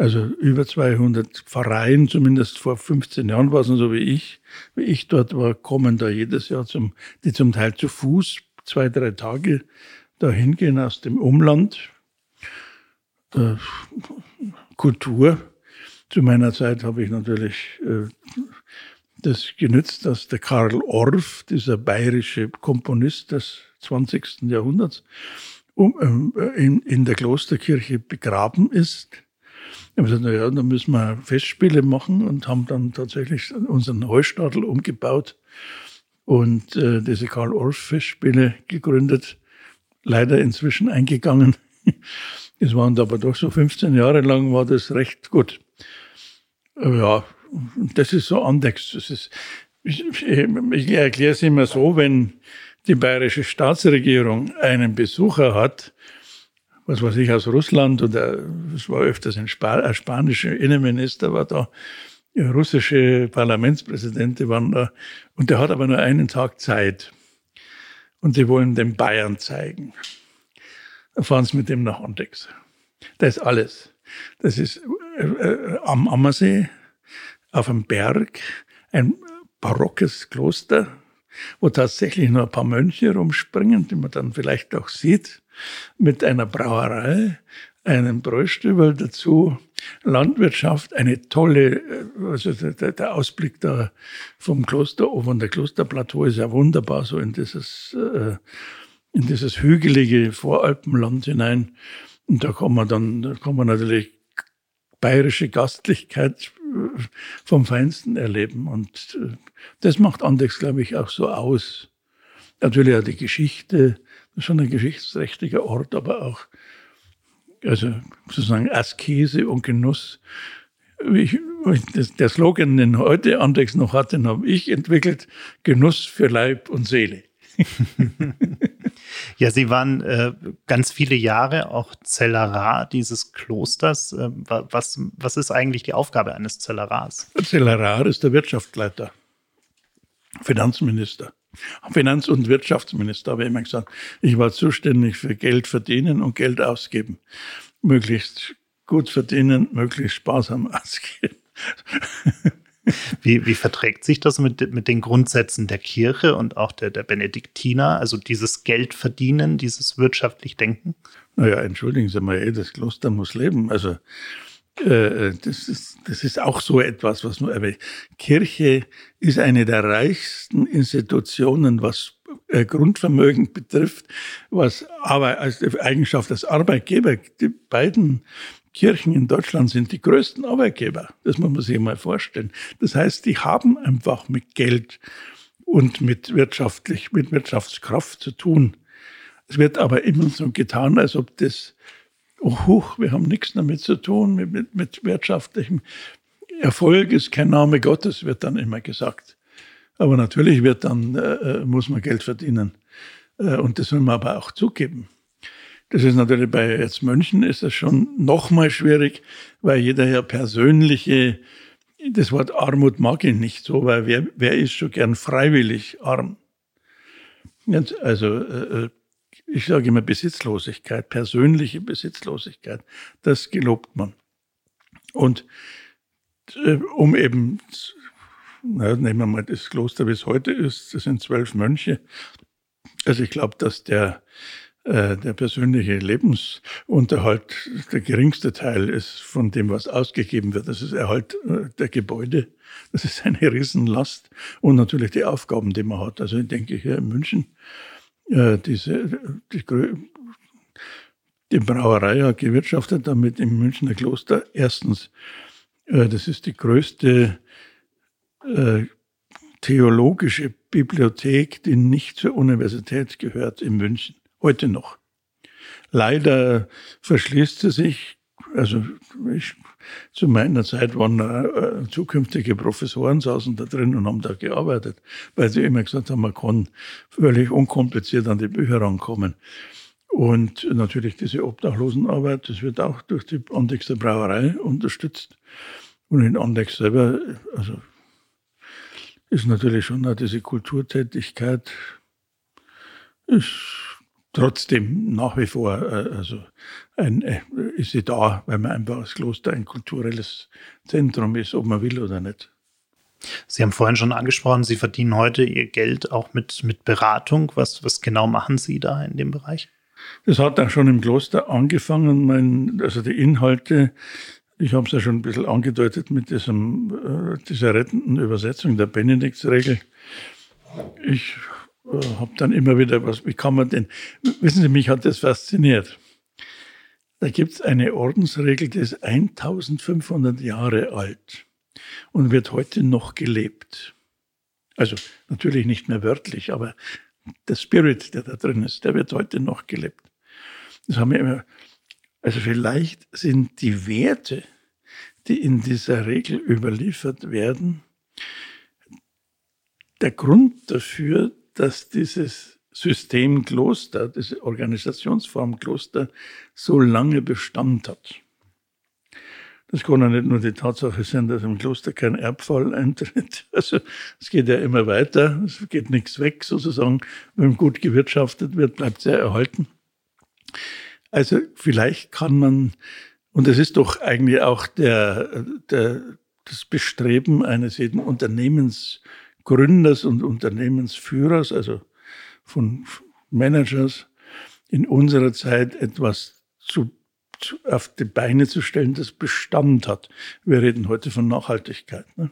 [SPEAKER 1] Also über 200 Pfarreien, zumindest vor 15 Jahren war es so wie ich, wie ich dort war, kommen da jedes Jahr zum, die zum Teil zu Fuß zwei, drei Tage da hingehen aus dem Umland. Äh, Kultur. Zu meiner Zeit habe ich natürlich äh, das genützt, dass der Karl Orff, dieser bayerische Komponist des 20. Jahrhunderts, um, äh, in, in der Klosterkirche begraben ist wir haben gesagt, naja, da müssen wir Festspiele machen und haben dann tatsächlich unseren Heustadel umgebaut und äh, diese Karl-Orff-Festspiele gegründet. Leider inzwischen eingegangen. <laughs> Es waren aber doch so 15 Jahre lang war das recht gut. Ja, das ist so Andex. Das ist, ich, ich erkläre es immer so, wenn die bayerische Staatsregierung einen Besucher hat, was weiß ich, aus Russland oder es war öfters ein, Sp ein spanischer Innenminister war da, russische Parlamentspräsidente waren da und der hat aber nur einen Tag Zeit und die wollen den Bayern zeigen. Dann fahren sie mit dem nach Andex. Das ist alles. Das ist äh, äh, am Ammersee, auf einem Berg, ein barockes Kloster, wo tatsächlich nur ein paar Mönche rumspringen, die man dann vielleicht auch sieht mit einer Brauerei, einem Bräustübel dazu, Landwirtschaft, eine tolle, äh, also der, der Ausblick da vom Kloster, von der Klosterplateau ist ja wunderbar, so in dieses, äh, in dieses hügelige Voralpenland hinein. Und da kann man dann, da kann man natürlich bayerische Gastlichkeit äh, vom Feinsten erleben. Und das macht Andex, glaube ich, auch so aus. Natürlich auch die Geschichte, schon ein geschichtsträchtiger Ort, aber auch also sozusagen Askese und Genuss. Ich, das, der Slogan, den heute Andex noch hat, den habe ich entwickelt, Genuss für Leib und Seele. <laughs>
[SPEAKER 2] ja, Sie waren äh, ganz viele Jahre auch Zellerar dieses Klosters. Äh, was, was ist eigentlich die Aufgabe eines Zellerars?
[SPEAKER 1] Zellerar ist der Wirtschaftsleiter, Finanzminister. Finanz- und Wirtschaftsminister habe ich immer gesagt, ich war zuständig für Geld verdienen und Geld ausgeben. Möglichst gut verdienen, möglichst sparsam <laughs> ausgeben.
[SPEAKER 2] Wie, wie verträgt sich das mit, mit den Grundsätzen der Kirche und auch der, der Benediktiner, also dieses Geld verdienen, dieses wirtschaftlich Denken?
[SPEAKER 1] Naja, entschuldigen Sie mal, das Kloster muss leben. Also äh, das, ist, das ist auch so etwas, was nur, aber Kirche ist eine der reichsten Institutionen, was äh, Grundvermögen betrifft, was aber als Eigenschaft als Arbeitgeber, die beiden Kirchen in Deutschland sind die größten Arbeitgeber. Das muss man sich mal vorstellen. Das heißt, die haben einfach mit Geld und mit wirtschaftlich, mit Wirtschaftskraft zu tun. Es wird aber immer so getan, als ob das huch, wir haben nichts damit zu tun, mit, mit, mit wirtschaftlichem Erfolg ist kein Name Gottes, wird dann immer gesagt. Aber natürlich wird dann, äh, äh, muss man Geld verdienen. Äh, und das soll man aber auch zugeben. Das ist natürlich bei jetzt Mönchen ist das schon noch mal schwierig, weil jeder ja persönliche, das Wort Armut mag ich nicht so, weil wer, wer ist schon gern freiwillig arm? Also äh, äh ich sage immer Besitzlosigkeit, persönliche Besitzlosigkeit, das gelobt man. Und äh, um eben, na, nehmen wir mal das Kloster, wie es heute ist, das sind zwölf Mönche. Also ich glaube, dass der, äh, der persönliche Lebensunterhalt der geringste Teil ist von dem, was ausgegeben wird. Das ist Erhalt äh, der Gebäude. Das ist eine Riesenlast. Und natürlich die Aufgaben, die man hat. Also ich denke hier in München diese, die, die Brauerei hat gewirtschaftet damit im Münchner Kloster. Erstens, äh, das ist die größte äh, theologische Bibliothek, die nicht zur Universität gehört in München. Heute noch. Leider verschließt sie sich, also ich zu meiner Zeit waren äh, zukünftige Professoren saßen da drin und haben da gearbeitet, weil sie immer gesagt haben, man kann völlig unkompliziert an die Bücher rankommen. Und natürlich diese Obdachlosenarbeit, das wird auch durch die Andexer Brauerei unterstützt. Und in Andex selber, also ist natürlich schon auch diese Kulturtätigkeit, ist trotzdem nach wie vor, äh, also ein, äh, ist sie da, weil man einfach als Kloster ein kulturelles Zentrum ist, ob man will oder nicht.
[SPEAKER 2] Sie haben vorhin schon angesprochen, Sie verdienen heute Ihr Geld auch mit, mit Beratung. Was, was genau machen Sie da in dem Bereich?
[SPEAKER 1] Das hat auch schon im Kloster angefangen. Mein, also die Inhalte, ich habe es ja schon ein bisschen angedeutet mit diesem, äh, dieser rettenden Übersetzung der Benediktsregel. Ich habe dann immer wieder was, wie kann man denn, wissen Sie, mich hat das fasziniert. Da gibt es eine Ordensregel, die ist 1500 Jahre alt und wird heute noch gelebt. Also natürlich nicht mehr wörtlich, aber der Spirit, der da drin ist, der wird heute noch gelebt. Das haben wir immer. Also vielleicht sind die Werte, die in dieser Regel überliefert werden, der Grund dafür, dass dieses System Kloster, diese Organisationsform Kloster so lange Bestand hat. Das kann ja nicht nur die Tatsache sein, dass im Kloster kein Erbfall <laughs> eintritt. Also es geht ja immer weiter, es geht nichts weg sozusagen. Wenn gut gewirtschaftet wird, bleibt ja erhalten. Also vielleicht kann man, und es ist doch eigentlich auch der, der, das Bestreben eines jeden Unternehmensgründers und Unternehmensführers, also von Managers, in unserer Zeit etwas zu auf die Beine zu stellen, das Bestand hat. Wir reden heute von Nachhaltigkeit. Ne?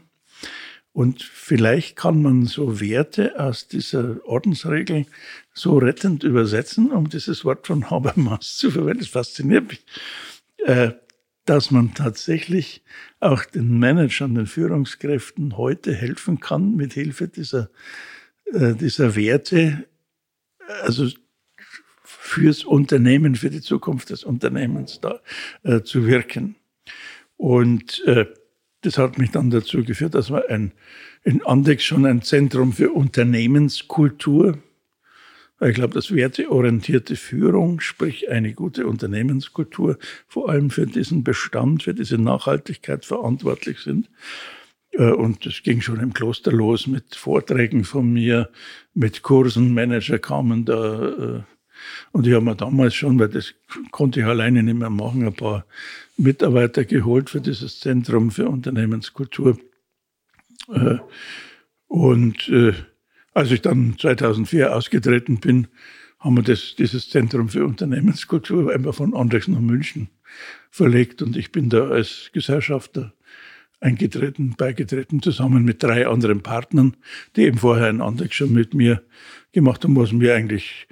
[SPEAKER 1] Und vielleicht kann man so Werte aus dieser Ordensregel so rettend übersetzen, um dieses Wort von Habermas zu verwenden. Das fasziniert mich, äh, dass man tatsächlich auch den Managern, den Führungskräften heute helfen kann, mit Hilfe dieser, äh, dieser Werte, also fürs Unternehmen, für die Zukunft des Unternehmens da äh, zu wirken. Und äh, das hat mich dann dazu geführt, dass wir ein, in Andex schon ein Zentrum für Unternehmenskultur, ich glaube, dass werteorientierte Führung, sprich eine gute Unternehmenskultur, vor allem für diesen Bestand, für diese Nachhaltigkeit verantwortlich sind. Äh, und das ging schon im Kloster los mit Vorträgen von mir, mit Kursen. Manager kamen da äh, und ich habe mir damals schon, weil das konnte ich alleine nicht mehr machen, ein paar Mitarbeiter geholt für dieses Zentrum für Unternehmenskultur. Äh, und als ich dann 2004 ausgetreten bin, haben wir das, dieses Zentrum für Unternehmenskultur einfach von Andres nach München verlegt und ich bin da als Gesellschafter eingetreten, beigetreten, zusammen mit drei anderen Partnern, die eben vorher ein Andex schon mit mir gemacht haben, was mir eigentlich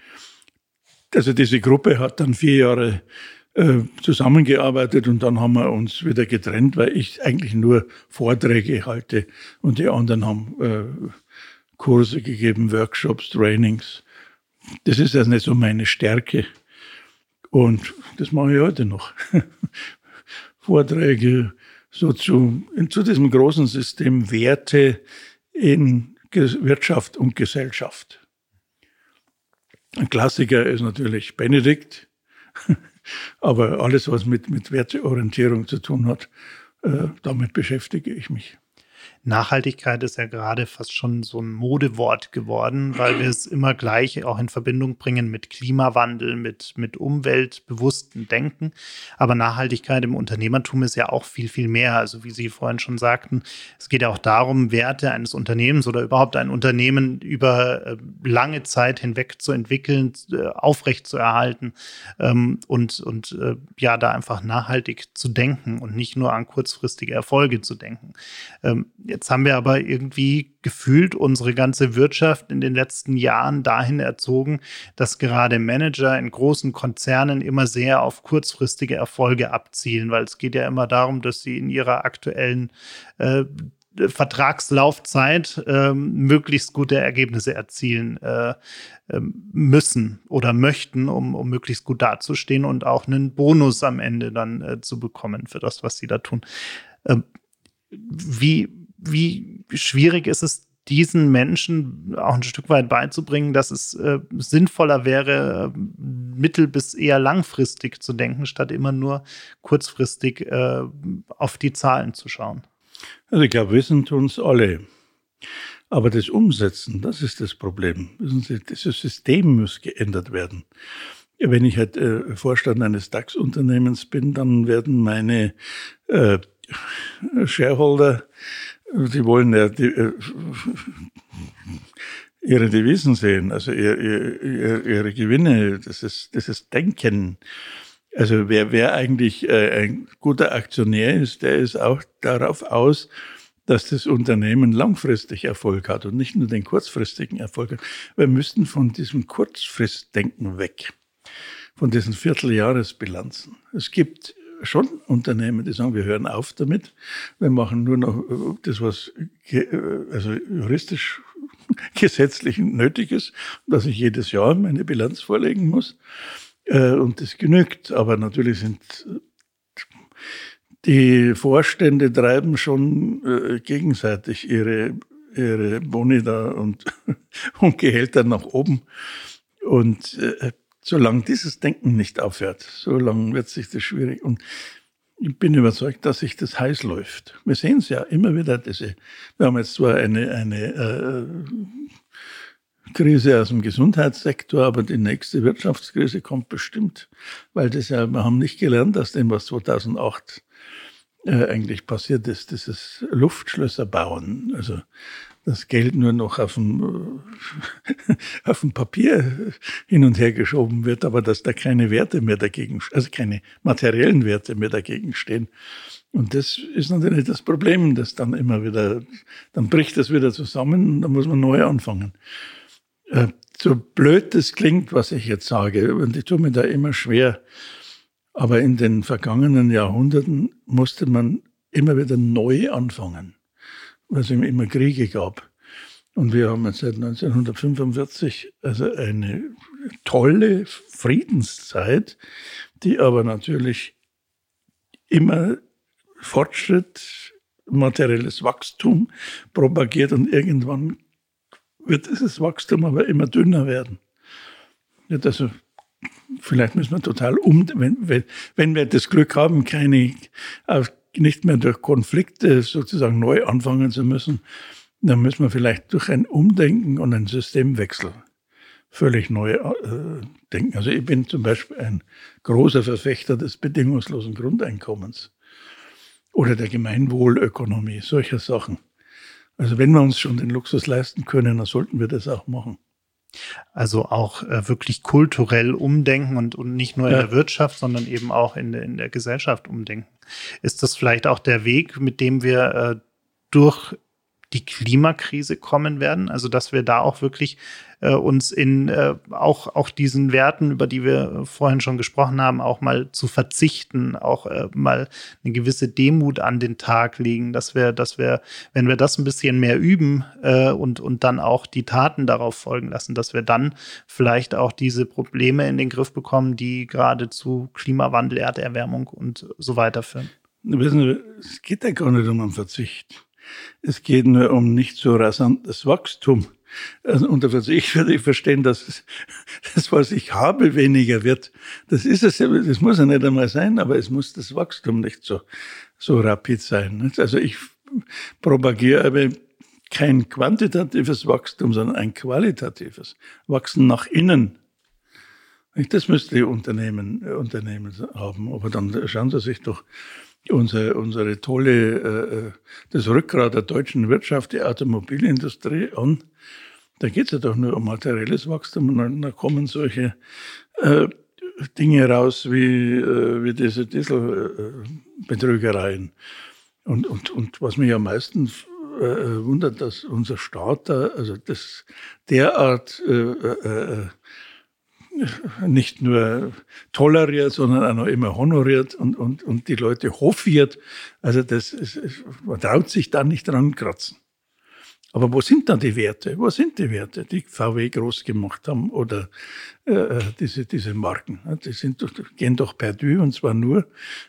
[SPEAKER 1] also diese Gruppe hat dann vier Jahre äh, zusammengearbeitet und dann haben wir uns wieder getrennt, weil ich eigentlich nur Vorträge halte und die anderen haben äh, Kurse gegeben, Workshops, Trainings. Das ist also nicht so meine Stärke. Und das mache ich heute noch. <laughs> Vorträge so zu, zu diesem großen System Werte in Wirtschaft und Gesellschaft. Ein Klassiker ist natürlich Benedikt, <laughs> aber alles, was mit, mit Werteorientierung zu tun hat, äh, damit beschäftige ich mich.
[SPEAKER 2] Nachhaltigkeit ist ja gerade fast schon so ein Modewort geworden, weil wir es immer gleich auch in Verbindung bringen mit Klimawandel, mit, mit umweltbewusstem Denken. Aber Nachhaltigkeit im Unternehmertum ist ja auch viel, viel mehr. Also wie Sie vorhin schon sagten, es geht ja auch darum, Werte eines Unternehmens oder überhaupt ein Unternehmen über äh, lange Zeit hinweg zu entwickeln, äh, aufrecht zu erhalten ähm, und, und äh, ja, da einfach nachhaltig zu denken und nicht nur an kurzfristige Erfolge zu denken. Ähm, Jetzt haben wir aber irgendwie gefühlt unsere ganze Wirtschaft in den letzten Jahren dahin erzogen, dass gerade Manager in großen Konzernen immer sehr auf kurzfristige Erfolge abzielen, weil es geht ja immer darum, dass sie in ihrer aktuellen äh, Vertragslaufzeit äh, möglichst gute Ergebnisse erzielen äh, ähm, müssen oder möchten, um, um möglichst gut dazustehen und auch einen Bonus am Ende dann äh, zu bekommen für das, was sie da tun. Ähm, wie wie schwierig ist es, diesen Menschen auch ein Stück weit beizubringen, dass es äh, sinnvoller wäre, äh, mittel- bis eher langfristig zu denken, statt immer nur kurzfristig äh, auf die Zahlen zu schauen.
[SPEAKER 1] Also ich glaube, wissen tun es alle. Aber das Umsetzen, das ist das Problem. Wissen Sie, dieses System muss geändert werden. Wenn ich halt äh, Vorstand eines DAX-Unternehmens bin, dann werden meine äh, Shareholder, die wollen ja die, äh, ihre Devisen sehen, also ihr, ihr, ihre Gewinne, das ist, das ist Denken. Also wer, wer eigentlich äh, ein guter Aktionär ist, der ist auch darauf aus, dass das Unternehmen langfristig Erfolg hat und nicht nur den kurzfristigen Erfolg hat. Wir müssten von diesem Kurzfristdenken weg, von diesen Vierteljahresbilanzen. Es gibt schon Unternehmen, die sagen, wir hören auf damit, wir machen nur noch äh, das, was äh, also juristisch <laughs> gesetzlich nötig ist, dass ich jedes Jahr meine Bilanz vorlegen muss. Äh, und das genügt. Aber natürlich sind die Vorstände treiben schon gegenseitig ihre, ihre Boni da und, <laughs> und Gehälter nach oben. Und solange dieses Denken nicht aufhört, solange wird sich das schwierig. Und ich bin überzeugt, dass sich das heiß läuft. Wir sehen es ja immer wieder, diese, wir haben jetzt zwar eine, eine äh, Krise aus dem Gesundheitssektor, aber die nächste Wirtschaftskrise kommt bestimmt, weil das ja, wir haben nicht gelernt aus dem, was 2008 äh, eigentlich passiert ist, dieses Luftschlösser bauen, also das Geld nur noch auf dem, <laughs> auf dem Papier hin und her geschoben wird, aber dass da keine Werte mehr dagegen, also keine materiellen Werte mehr dagegen stehen. Und das ist natürlich das Problem, dass dann immer wieder, dann bricht das wieder zusammen und dann muss man neu anfangen. Äh, so blöd das klingt, was ich jetzt sage, und ich tue mir da immer schwer, aber in den vergangenen Jahrhunderten musste man immer wieder neu anfangen, weil es immer Kriege gab. Und wir haben seit 1945 also eine tolle Friedenszeit, die aber natürlich immer Fortschritt, materielles Wachstum propagiert und irgendwann wird dieses Wachstum aber immer dünner werden. Ja, also vielleicht müssen wir total um, wenn, wenn, wir das Glück haben, keine, nicht mehr durch Konflikte sozusagen neu anfangen zu müssen, dann müssen wir vielleicht durch ein Umdenken und einen Systemwechsel völlig neu äh, denken. Also ich bin zum Beispiel ein großer Verfechter des bedingungslosen Grundeinkommens oder der Gemeinwohlökonomie, solcher Sachen. Also wenn wir uns schon den Luxus leisten können, dann sollten wir das auch machen.
[SPEAKER 2] Also auch äh, wirklich kulturell umdenken und, und nicht nur in der Wirtschaft, sondern eben auch in, in der Gesellschaft umdenken. Ist das vielleicht auch der Weg, mit dem wir äh, durch die Klimakrise kommen werden. Also dass wir da auch wirklich äh, uns in äh, auch, auch diesen Werten, über die wir vorhin schon gesprochen haben, auch mal zu verzichten, auch äh, mal eine gewisse Demut an den Tag legen, dass wir, dass wir, wenn wir das ein bisschen mehr üben äh, und, und dann auch die Taten darauf folgen lassen, dass wir dann vielleicht auch diese Probleme in den Griff bekommen, die gerade zu Klimawandel, Erderwärmung und so weiter führen.
[SPEAKER 1] Wissen Sie, es geht ja gar nicht um einen Verzicht. Es geht nur um nicht so rasantes Wachstum. Also Verzicht würde ich verstehen, dass das, was ich habe, weniger wird. Das ist es, das muss ja nicht einmal sein, aber es muss das Wachstum nicht so, so rapid sein. Also ich propagiere aber kein quantitatives Wachstum, sondern ein qualitatives Wachsen nach innen. Das müsste die Unternehmen, Unternehmen haben. Aber dann schauen Sie sich doch unsere, unsere tolle, äh, äh, das Rückgrat der deutschen Wirtschaft, die Automobilindustrie an. Da geht es ja doch nur um materielles Wachstum und dann, kommen solche äh, Dinge raus wie, äh, wie diese Dieselbetrügereien. Und, und, und was mich am meisten äh, wundert, dass unser Staat da, also das derart äh, äh, nicht nur toleriert, sondern auch noch immer honoriert und, und, und die Leute hofiert. Also das ist, man traut sich da nicht dran kratzen. Aber wo sind dann die Werte? Wo sind die Werte, die VW groß gemacht haben oder äh, diese, diese Marken? Die sind, gehen doch perdu und zwar nur,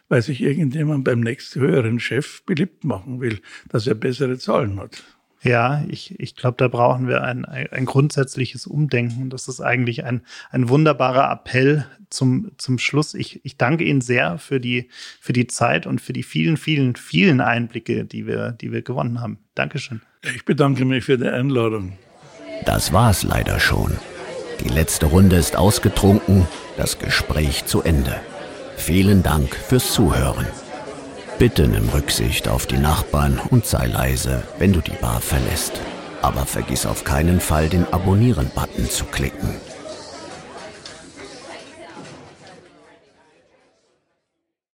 [SPEAKER 1] weil sich irgendjemand beim nächsten höheren Chef beliebt machen will, dass er bessere Zahlen hat.
[SPEAKER 2] Ja, ich, ich glaube, da brauchen wir ein, ein, ein grundsätzliches Umdenken. Das ist eigentlich ein, ein wunderbarer Appell zum, zum Schluss. Ich, ich danke Ihnen sehr für die, für die Zeit und für die vielen, vielen, vielen Einblicke, die wir, die wir gewonnen haben. Dankeschön.
[SPEAKER 1] Ich bedanke mich für die Einladung.
[SPEAKER 3] Das war's leider schon. Die letzte Runde ist ausgetrunken, das Gespräch zu Ende. Vielen Dank fürs Zuhören. Bitte nimm Rücksicht auf die Nachbarn und sei leise, wenn du die Bar verlässt. Aber vergiss auf keinen Fall, den Abonnieren-Button zu klicken.